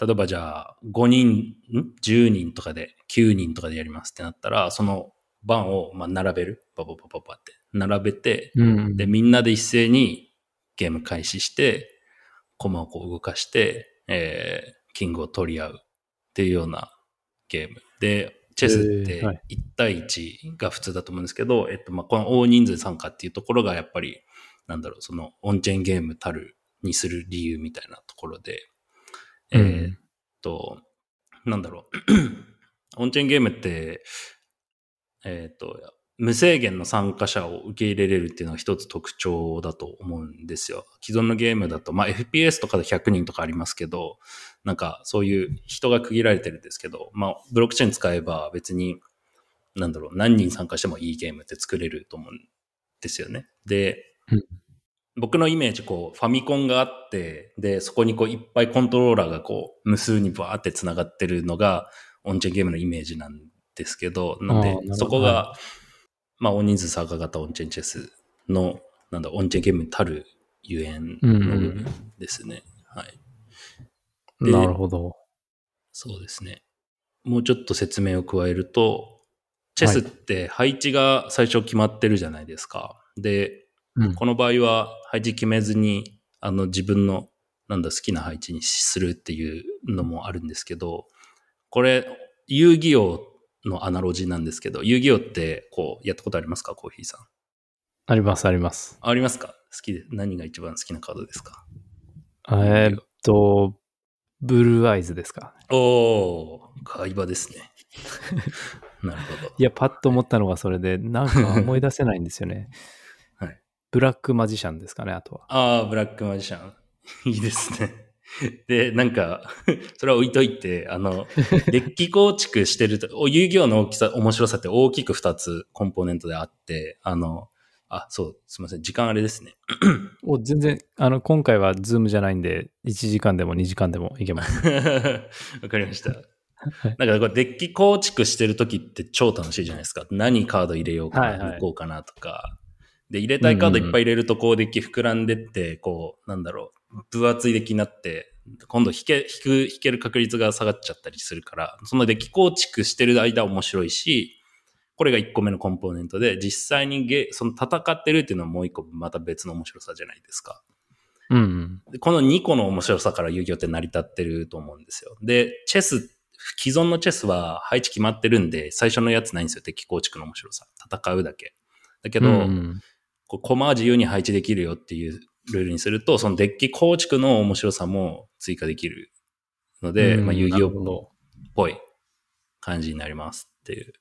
例えばじゃあ5人、ん ?10 人とかで、9人とかでやりますってなったら、その番をまあ並べる。パパパパパって。並べて、うん。で、みんなで一斉にゲーム開始して、コマをこう動かして、えー、キングを取り合うっていうようなゲーム。で、チェスってえーはい1対1が普通だと思うんですけど、えっと、まあ、この大人数参加っていうところがやっぱり、なんだろう、そのオンチェーンゲームたるにする理由みたいなところで、えうんーっと、なんだろう、*clears throat* オンチェーンゲームって、えーっと、無制限の参加者を受け入れれるっていうのが一つ特徴だと思うんですよ。既存のゲームだと、まあ FPS とかで100人とかありますけど、なんかそういう人が区切られてるんですけど、まあブロックチェーン使えば別に、なんだろう、何人参加してもいいゲームって作れると思うんですよね。で、うん僕のイメージ、こう、ファミコンがあって、で、そこにこう、いっぱいコントローラーがこう、無数にバーって繋がってるのが、オンチェーンゲームのイメージなんですけど、なんでそこが、まあ、大人数参加型オンチェーンチェスの、なんだ、オンチェーンゲームにたるゆえんの部分ですね。はい。でなるほど。そうですね。もうちょっと説明を加えると、チェスって配置が最初決まってるじゃないですか。で、うんこの場合は配置決めずに、あの自分のなんだ好きな配置にするっていうのもあるんですけど、これ、遊戯王のアナロジーなんですけど、遊戯王ってこうやったことありますか？コーヒーさん。あります、あります。ありますか？好きで、何が一番好きなカードですか？えーっと、ブルーアイズですか。おー、会話ですね。*laughs* なるほど。いや、パッと思ったのがそれで、なんか思い出せないんですよね。*laughs* はい。ブラックマジシャンですかね、あとは。ああ、ブラックマジシャン。*laughs* いいですね。*laughs* で、なんか、*laughs* それは置いといて、あの、デッキ構築してると、お遊戯王の大きさ、面白さって大きく2つコンポーネントであって、あの、あ、そう、すみません、時間あれですね。*coughs* お全然、あの、今回は Zoom じゃないんで、1時間でも2時間でもいけます。*laughs* わかりました。なんかこれデッキ構築してる時って超楽しいじゃないですか。何カード入れようかな、はいはい抜こうかなとか。で、入れたいカードいっぱい入れると、こうデッキ膨らんでって、こう、なんだろう、分厚いデッキになって、今度引け、引く、引ける確率が下がっちゃったりするから、そのデッキ構築してる間面白いし、これが1個目のコンポーネントで、実際にゲその戦ってるっていうのはもう1個また別の面白さじゃないですか。うんうん。でこの2個の面白さから遊戯王って成り立ってると思うんですよ。で、チェス、既存のチェスは配置決まってるんで、最初のやつないんですよ。敵構築の面白さ。戦うだけ。だけど、うんうんこうコマは自由に配置できるよっていうルールにすると、そのデッキ構築の面白さも追加できるので、うんまあ、遊戯王っぽい感じになりますっていう。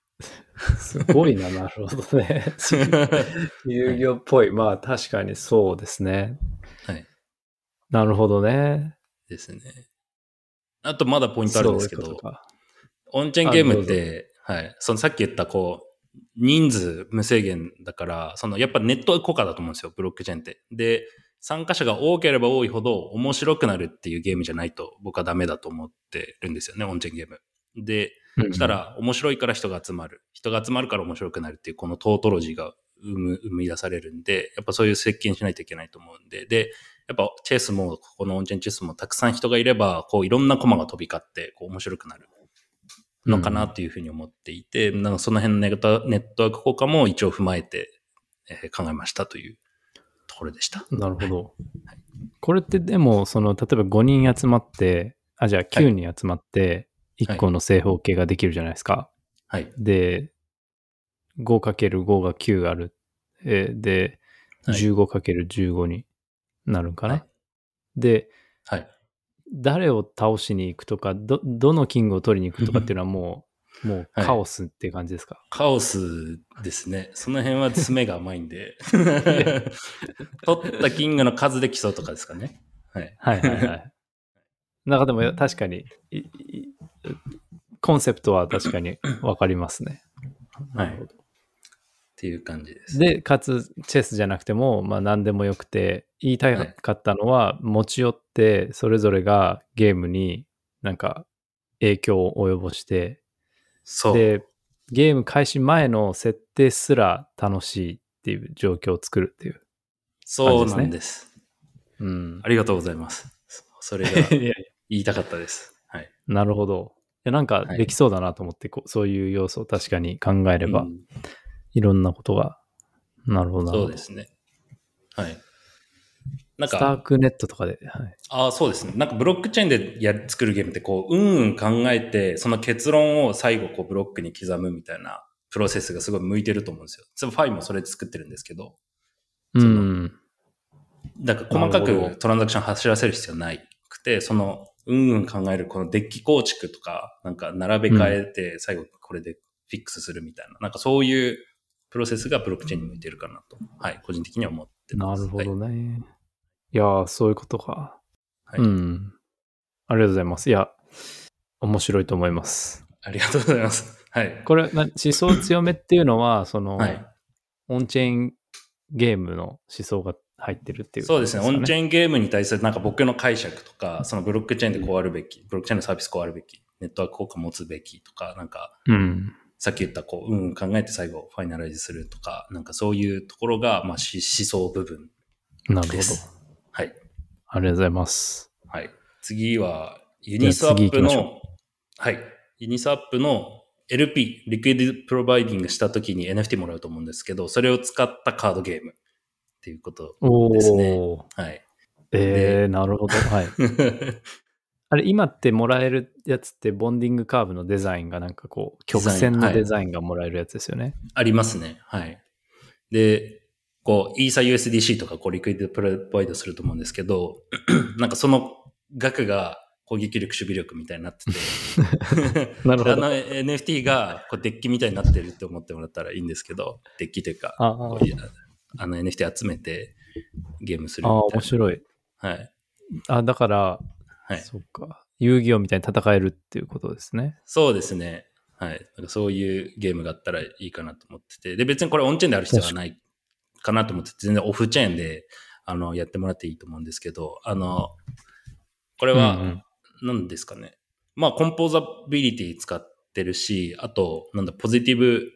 すごいな、なるほどね。*laughs* 遊戯王っぽい。まあ確かにそうですね。はい。なるほどね。ですね。あとまだポイントあるんですけどそういうオンチェーンゲームって、はい、そのさっき言ったこう、人数無制限だから、そのやっぱネット効果だと思うんですよ、ブロックチェーンって。で、参加者が多ければ多いほど面白くなるっていうゲームじゃないと僕はダメだと思ってるんですよね、オンチェーンゲーム。で、うんそしたら面白いから人が集まる。人が集まるから面白くなるっていうこのトートロジーが生む生み出されるんで、やっぱそういう設計にしないといけないと思うんで、で、やっぱチェスも、ここのオンチェーンチェスもたくさん人がいれば、こういろんなコマが飛び交って、こう面白くなるのかなっていうふうに思っていて、なんかその辺のネットネットワーク効果も一応踏まえて、えー考えましたというところでした。なるほど。これってでも、その、例えば5人集まって、あ、じゃあ9人集まって、1個の正方形ができるじゃないですか。はい。で、5×5 が9ある。えーで、はい 15×15 になるんかな？はいで、はい。誰を倒しに行くとか、ど、どのキングを取りに行くとかっていうのはもう、もうはいカオスっていう感じですか？カオスですね。その辺は詰めが甘いんで。取ったキングの数で競うとかですかね。はい。はいはいはい。なんかでも確かに、いいコンセプトは確かにわかりますね。はい。っていう感じです。で、かつ、チェスじゃなくても、まあ何でもよくて、言いたかったのは、持ち寄って、それぞれがゲームになんか影響を及ぼして、そう。で、ゲーム開始前の設定すら楽しいっていう状況を作るっていう。そうなんです。うん。ありがとうございます。それが *laughs* 言いたかったです。はい。なるほど。いやなんかはいできそうだなと思って、こうそういう要素を確かに考えれば、うんいろんなことが。なるほどなるほど。そうですね。はい。なんスターか、クネットとかで。はい、ああ、そうですね。なんかブロックチェーンでやる作るゲームってこう、うんうん考えて、その結論を最後こうブロックに刻むみたいなプロセスがすごい向いてると思うんですよ。そのファイもそれで作ってるんですけど、うん。だから細かくトランザクション走らせる必要ないくて、その、うんうん考えるこのデッキ構築とか、なんか並べ替えて最後これでフィックスするみたいな、なんかそういうプロセスがブロックチェーンに向いてるかなと、はい、個人的には思ってます。なるほどはい。ね。い、やー、そういうことか。はいうん。ありがとうございます。いや、面白いと思います。ありがとうございます。はい。これ、な思想強めっていうのは、その、はいオンチェーンゲームの思想が入ってるっていうそうですね。オンチェーン。ゲームに対するなんか僕の解釈とか、そのブロックチェーンでこうあるべき、ブロックチェーンのサービスこうあるべき、ネットワーク効果持つべきとか、なんか、うん。さっき言ったこう、うんうん考えて最後ファイナライズするとか、なんかそういうところが、まあ、し思想部分なるほどで。す。はい。ありがとうございます。はい。次は、 Uniswap の、はい。 Uniswap の LP、 liquidity providing した時に NFT もらうと思うんですけど、それを使ったカードゲームっていうこと。ですねはい。えー、なるほど。はい。*laughs* あれ、今ってもらえるやつって、 bonding curve のデザインがなんかこう、曲線のデザインがもらえるやつですよね。ありますね。はい。で、こう、イーサ USDC とか、こう、リクイディプロバイドすると思うんですけど、*clears throat* なんかその額が攻撃力、守備力みたいになってて、*laughs* なるほど。あの NFT がこうデッキみたいになってるって思ってもらったらいいんですけど、デッキというか、あこういやあの NFT 集めてゲームするあ、みたいな。面白い。はい。あ、だから、はい。そっか。遊戯王みたいに戦えるっていうことですね。そうですね。はい。なんかそういうゲームがあったらいいかなと思ってて。で、別にこれオンチェーンである必要はないかなと思ってて、全然オフチェーンで、あの、やってもらっていいと思うんですけど、あの、これは、うんうん何ですかね。まあ、コンポーザビリティ使ってるし、あと、なんだ、ポジティブ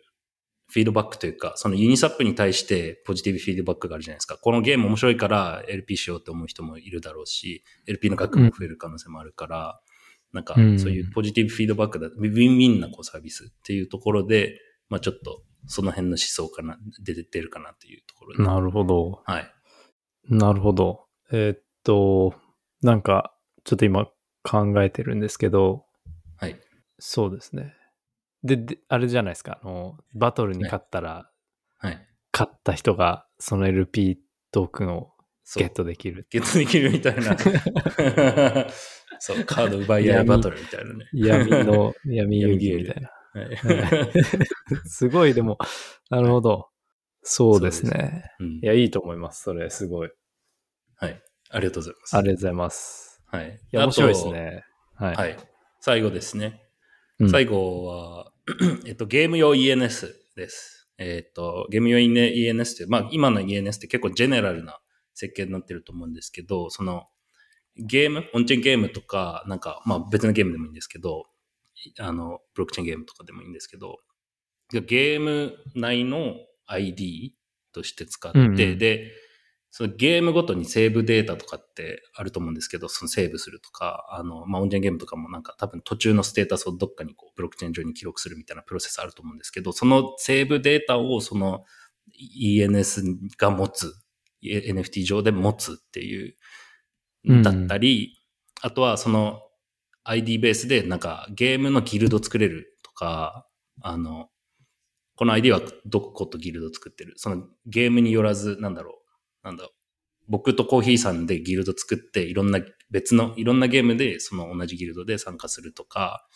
フィードバックというか、そのユニサップに対してポジティブフィードバックがあるじゃないですか。このゲーム面白いから LP しようって思う人もいるだろうし、LP の額も増える可能性もあるから、なんかうんそういうポジティブフィードバックだ、ウィンウィンなこうサービスっていうところで、まあちょっとその辺の思想かな、出て出るかなっていうところで。なるほど。はい。なるほど。えーっと、なんか、ちょっと今考えてるんですけど、はい。そうですね。で、であれじゃないですか。あの、バトルに勝ったら、はい。勝った人がその LP トークンをゲットできる。ゲットできるみたいな。*laughs* そう、カード奪い合いバトルみたいなね。闇の、闇遊戯みたいな。はい。*laughs* すごい、でも、なるほど。そうですね。うんいや、いいと思います。それ、すごい。はい。ありがとうございます。ありがとうございます。はい。いや、面白いですね。あはい。はい。最後ですね。うん最後は、*clears throat* えっと、ゲーム用 ENS です。えっと、ゲーム用 ENS って、まあ、今の ENS って結構ジェネラルな設計になってると思うんですけど、その、ゲーム、オンチェーンゲームとか、なんか、まあ別のゲームでもいいんですけど、あの、ブロックチェーンゲームとかでもいいんですけど、ゲーム内の ID として使って、うんうん。で、そのゲームごとにセーブデータとかってあると思うんですけど、そのセーブするとか、あの、まあ、オンチェーンゲームとかもなんか多分途中のステータスをどっかにこう、ブロックチェーン上に記録するみたいなプロセスあると思うんですけど、そのセーブデータをその ENS が持つ、NFT 上で持つっていう、うん。だったり、あとはその ID ベースでなんかゲームのギルド作れるとか、あの、この ID はどことギルド作ってる？そのゲームによらず、なんだろう？なんだろう？僕とコーヒーさんでギルド作って、いろんな別の、いろんなゲームでその同じギルドで参加するとか、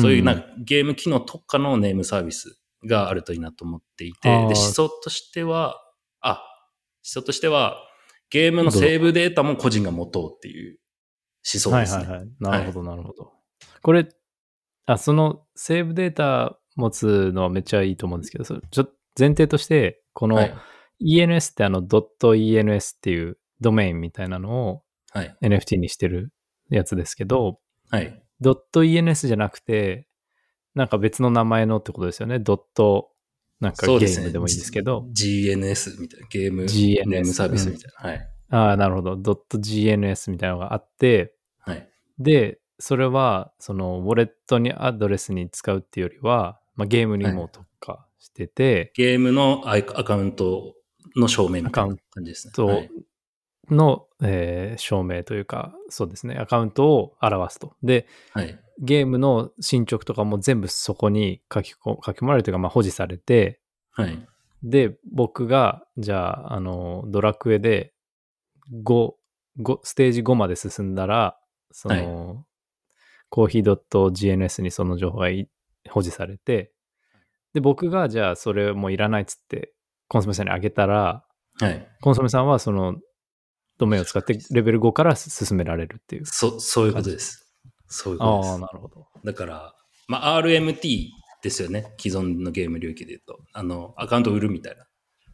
そういうなんかゲーム機能特化のネームサービスがあるといいなと思っていて、で、思想としては、あ、思想としては、ゲームのセーブデータも個人が持とうっていう思想ですね。はいはいはい。なるほど、なるほど。これ、あ、そのセーブデータ持つのはめっちゃいいと思うんですけど、それちょ前提として、このはい ENS ってあの .ENS っていうドメインみたいなのをはい。NFT にしてるやつですけど、はい。.ENS じゃなくて、なんか別の名前のってことですよね。ドット、なんかゲ。ームでもいいんですけど。GNS みたいな。ゲーム GNS ネームサービスみたいな。はい。ああ、なるほど。ドット GNS みたいなのがあって、はい。で、それは、その、ウォレットにアドレスに使うっていうよりは、まあ、ゲームにも特化してて、ゲームのアカウントの証明みたいな感じですね。とはい。の、えー証明というか、そうですね、アカウントを表すと。で、はい。ゲームの進捗とかも全部そこに書きこ書き込まれるというか、まあ、保持されて、はい。で、僕が、じゃあ、あの、ドラクエで5、5ステージ5まで進んだら、その、コーヒー .gns にその情報がい保持されて、で、僕が、じゃあ、それもういらないっつって、コンソメさんにあげたら、はい。コンソメさんはその、ドメインを使ってレベル5から進められるっていう。そ、そういうことです。そういうことです。ああ、なるほど。だから、まあ、RMT ですよね。既存のゲーム領域で言うと。あの、アカウント売るみたいな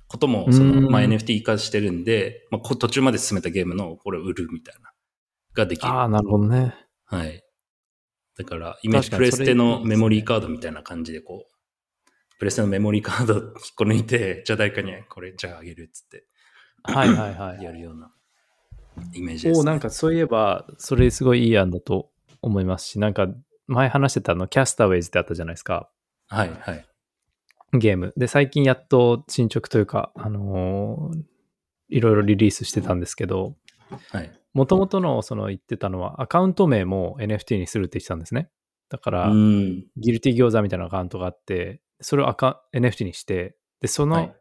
ことも、その、うんまあ、NFT 化してるんで、まあ、こ途中まで進めたゲームのこれを売るみたいな、ができる。ああ、なるほどね。はい。だから、イメージプレステのメモリーカードみたいな感じで、こう、プレステのメモリーカード *laughs* 引っこ抜いて、じゃあ誰かにこれ、じゃああげるっつって、はいはいはい。やるようなイメージです、ね。おなんかそういえば、それすごいいい案だと思いますし、なんか前話してたあの、キャスターウェイズってあったじゃないですか。はい、はい。ゲーム。で、最近やっと進捗というか、あのーいろいろリリースしてたんですけど、はい。もともとのその言ってたのは、アカウント名も NFT にするって言ってたんですね。だから、うん。ギルティ餃子みたいなアカウントがあって、それをアカ NFT にして、で、そのはい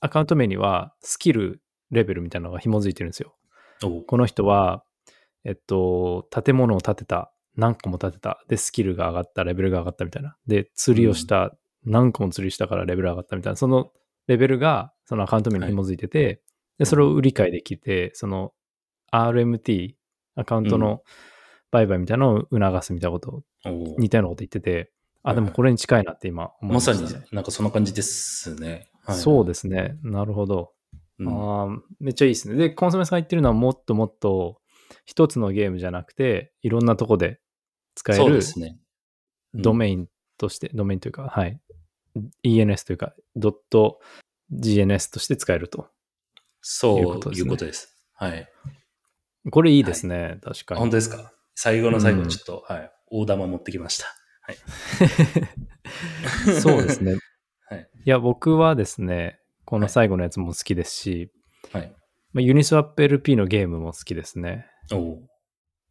アカウント名にはスキルレベルみたいなのが紐づいてるんですよ。おこの人は、えっと、建物を建てた、何個も建てた、で、スキルが上がった、レベルが上がったみたいな。で、釣りをした、何個も釣りしたからレベル上がったみたいな。そのレベルが、そのアカウント名に紐づいてて、で、それを売り買いできて、その RMT、アカウントの売買みたいなのを促すみたいなことを、お似たようなこと言ってて、あ、はいでもこれに近いなって今思いまさました、ね。になんかそんな感じですね。はい、そうですね。なるほど。うんあーめっちゃいいですね。で、コンソメさんが言ってるのはもっともっと一つのゲームじゃなくて、いろんなとこで使えるですね。うんドメインとして、ドメインというか、はい。ENS というか、ドット GNS として使えると。そういうういこですねこととです。はい。これいいですね。確かに。本当ですか？最後の最後うんちょっと、はい。大玉持ってきました。はい。*laughs* そうですね。*laughs* はい。いや、僕はですね、この最後のやつも好きですし、はい。まあユニスワップ LP のゲームも好きですね。おう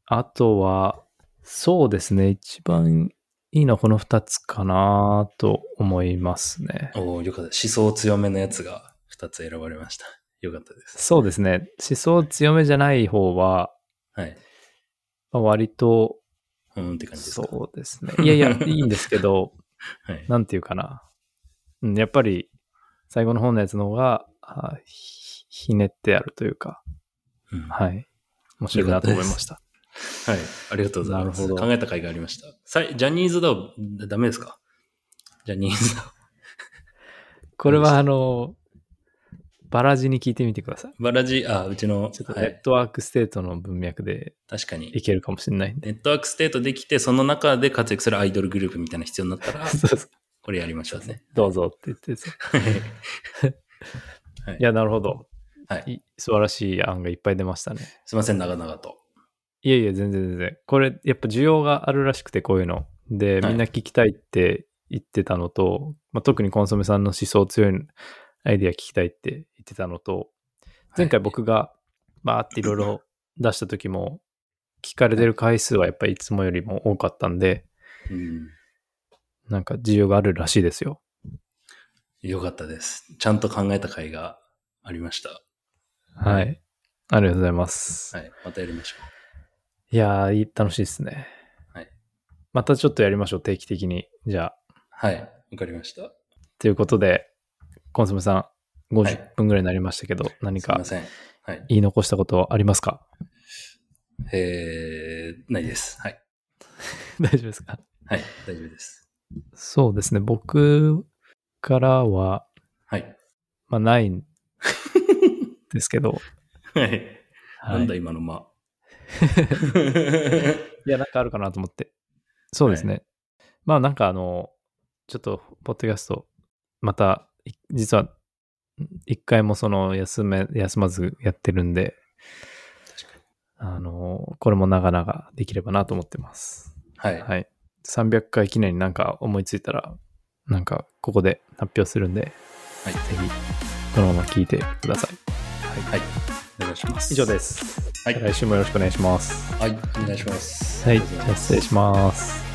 あとは、そうですね。一番いいのはこの二つかなと思いますね。おうよかった。思想強めのやつが2つ選ばれました。よかったです。そうですね。思想強めじゃない方は、はい。まあ割と、うんって感じですか？そうですね。いやいや、*laughs* いいんですけど、はい。なんていうかな。うん、やっぱり、最後の方のやつの方が、あひひねってあるというか、うんはい。面白いなと思いました。はい。ありがとうございます。なるほど考えた甲斐がありました。さいジャニーズだダメですか？ジャニーズだこれはあの、バラジに聞いてみてください。バラジ、あ、うちの、ちょっとはい、 network state の文脈で確かにい。けるかもしれないんで。 network state できて、その中で活躍するアイドルグループみたいな必要になったら、そうそうこれやりましょうね。どうぞって言ってそうはい *laughs* いや、なるほど。はい。い素晴らしい案がいっぱい出ましたね。すいません、長々と。いえいえ、全然全然。これ、やっぱ需要があるらしくて、こういうの。で、はいみんな聞きたいって言ってたのと、まあ、特にコンソメさんの思想強いアイディア聞きたいって言ってたのと、前回僕がバーっていろいろ出した時も、聞かれてる回数はやっぱりいつもよりも多かったんで、うん。なんか需要があるらしいですよ。よかったです。ちゃんと考えた甲斐がありました。はい。ありがとうございます。はい。またやりましょいやー楽しいですね。はい。またちょっとやりましょう、定期的に。じゃあ。う。はい。わかりました。ということで、コンソメさん、はい50分ぐらいになりましたけど、何かすいません。はい。言い残したことありますか？えー、ないです。はい。*laughs* 大丈夫ですか？はい。大丈夫です。そうですね。僕からは、はい。まあ、ないんですけど。*laughs* はい。はいなんだ今の間。*laughs* いや、なんかあるかなと思って。そうですね。まあ、なんかあの、ちょっと、ポッドキャスト、また、い実は、一回もその、休め、休まずやってるんで。あの、これも長々できればなと思ってます。はい。はい。300回記念になんか思いついたら、なんかここで発表するんで、はい。ぜひ、このまま聞いてください。はい。お願いします。以上です。はい。来週もよろしくお願いします。はい。お願いします。はい。じゃあ失礼します。